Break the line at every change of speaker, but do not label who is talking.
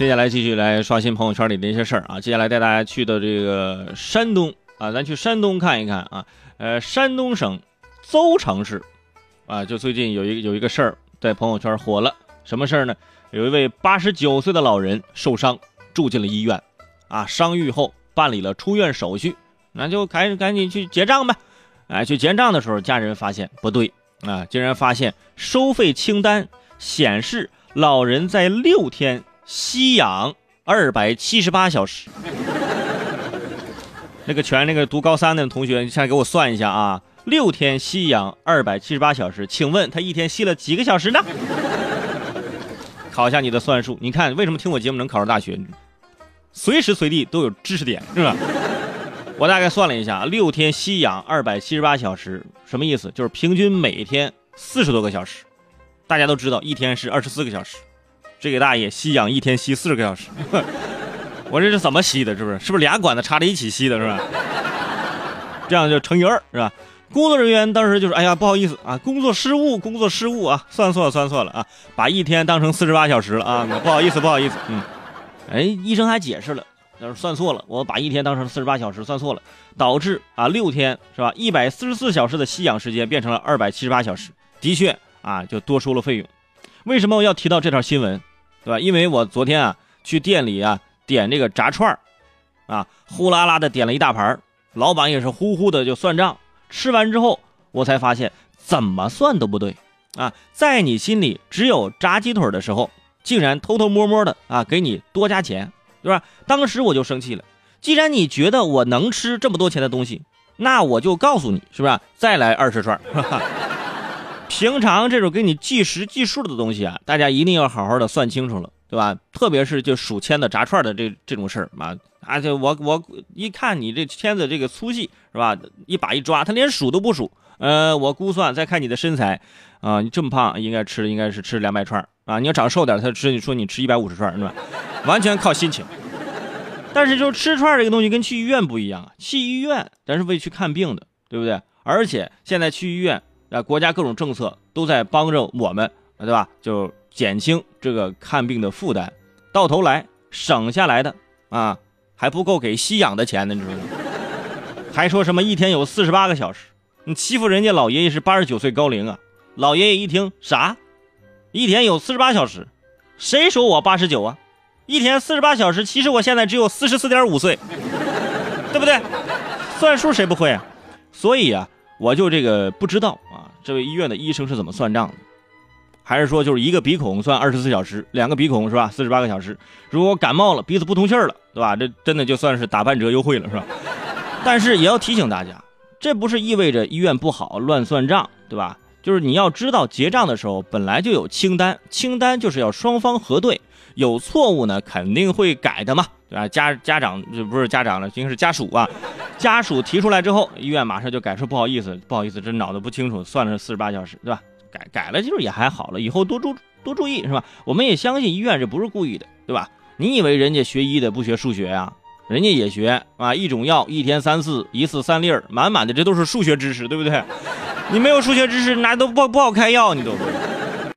接下来继续来刷新朋友圈里的一些事儿啊。接下来带大家去的这个山东啊，咱去山东看一看啊。呃，山东省邹城市啊，就最近有一个有一个事儿在朋友圈火了。什么事儿呢？有一位八十九岁的老人受伤，住进了医院啊。伤愈后办理了出院手续，那就赶赶紧去结账吧。哎，去结账的时候，家人发现不对啊，竟然发现收费清单显示老人在六天吸氧二百七十八小时。那个全那个读高三的同学，你现在给我算一下啊，六天吸氧二百七十八小时，请问他一天吸了几个小时呢？考一下你的算术，你看为什么听我节目能考上大学？随时随地都有知识点，是吧？我大概算了一下，六天吸氧二百七十八小时，什么意思？就是平均每天四十多个小时。大家都知道，一天是二十四个小时，这个大爷吸氧一天吸四十个小时，我这是怎么吸的？是不是？是不是俩管子插在一起吸的？是吧？这样就乘以二，是吧？工作人员当时就是，哎呀，不好意思啊，工作失误，工作失误啊，算错了，算错了啊，把一天当成四十八小时了啊，不好意思，不好意思，嗯，哎，医生还解释了。要是算错了，我把一天当成四十八小时算错了，导致啊六天是吧？一百四十四小时的吸氧时间变成了二百七十八小时，的确啊就多收了费用。为什么我要提到这条新闻，对吧？因为我昨天啊去店里啊点这个炸串啊呼啦啦的点了一大盘老板也是呼呼的就算账。吃完之后我才发现怎么算都不对啊，在你心里只有炸鸡腿的时候，竟然偷偷摸摸的啊给你多加钱。对吧？当时我就生气了。既然你觉得我能吃这么多钱的东西，那我就告诉你，是不是？再来二十串。平常这种给你计时计数的东西啊，大家一定要好好的算清楚了，对吧？特别是就数签的炸串的这这种事儿嘛，而且我我一看你这签子这个粗细是吧？一把一抓，他连数都不数。呃，我估算再看你的身材啊，你这么胖，应该吃应该是吃两百串啊。你要长瘦点，他吃你说你吃一百五十串，是吧？完全靠心情，但是就吃串这个东西跟去医院不一样啊！去医院咱是为去看病的，对不对？而且现在去医院啊，国家各种政策都在帮着我们，对吧？就减轻这个看病的负担，到头来省下来的啊，还不够给吸氧的钱呢，你知道吗？还说什么一天有四十八个小时，你欺负人家老爷爷是八十九岁高龄啊！老爷爷一听啥？一天有四十八小时，谁说我八十九啊？一天四十八小时，其实我现在只有四十四点五岁，对不对？算数谁不会啊？所以啊，我就这个不知道，这位医院的医生是怎么算账的？还是说就是一个鼻孔算二十四小时，两个鼻孔是吧？四十八个小时。如果感冒了，鼻子不通气了，对吧？这真的就算是打半折优惠了，是吧？但是也要提醒大家，这不是意味着医院不好乱算账，对吧？就是你要知道结账的时候本来就有清单，清单就是要双方核对。有错误呢，肯定会改的嘛，对吧？家家长就不是家长了，应该是家属啊。家属提出来之后，医院马上就改，说不好意思，不好意思，这脑子不清楚，算了四十八小时，对吧？改改了就是也还好了，以后多注多注意是吧？我们也相信医院这不是故意的，对吧？你以为人家学医的不学数学呀？人家也学啊，一种药一天三次，一次三粒儿，满满的这都是数学知识，对不对？你没有数学知识，那都不不好开药，你都。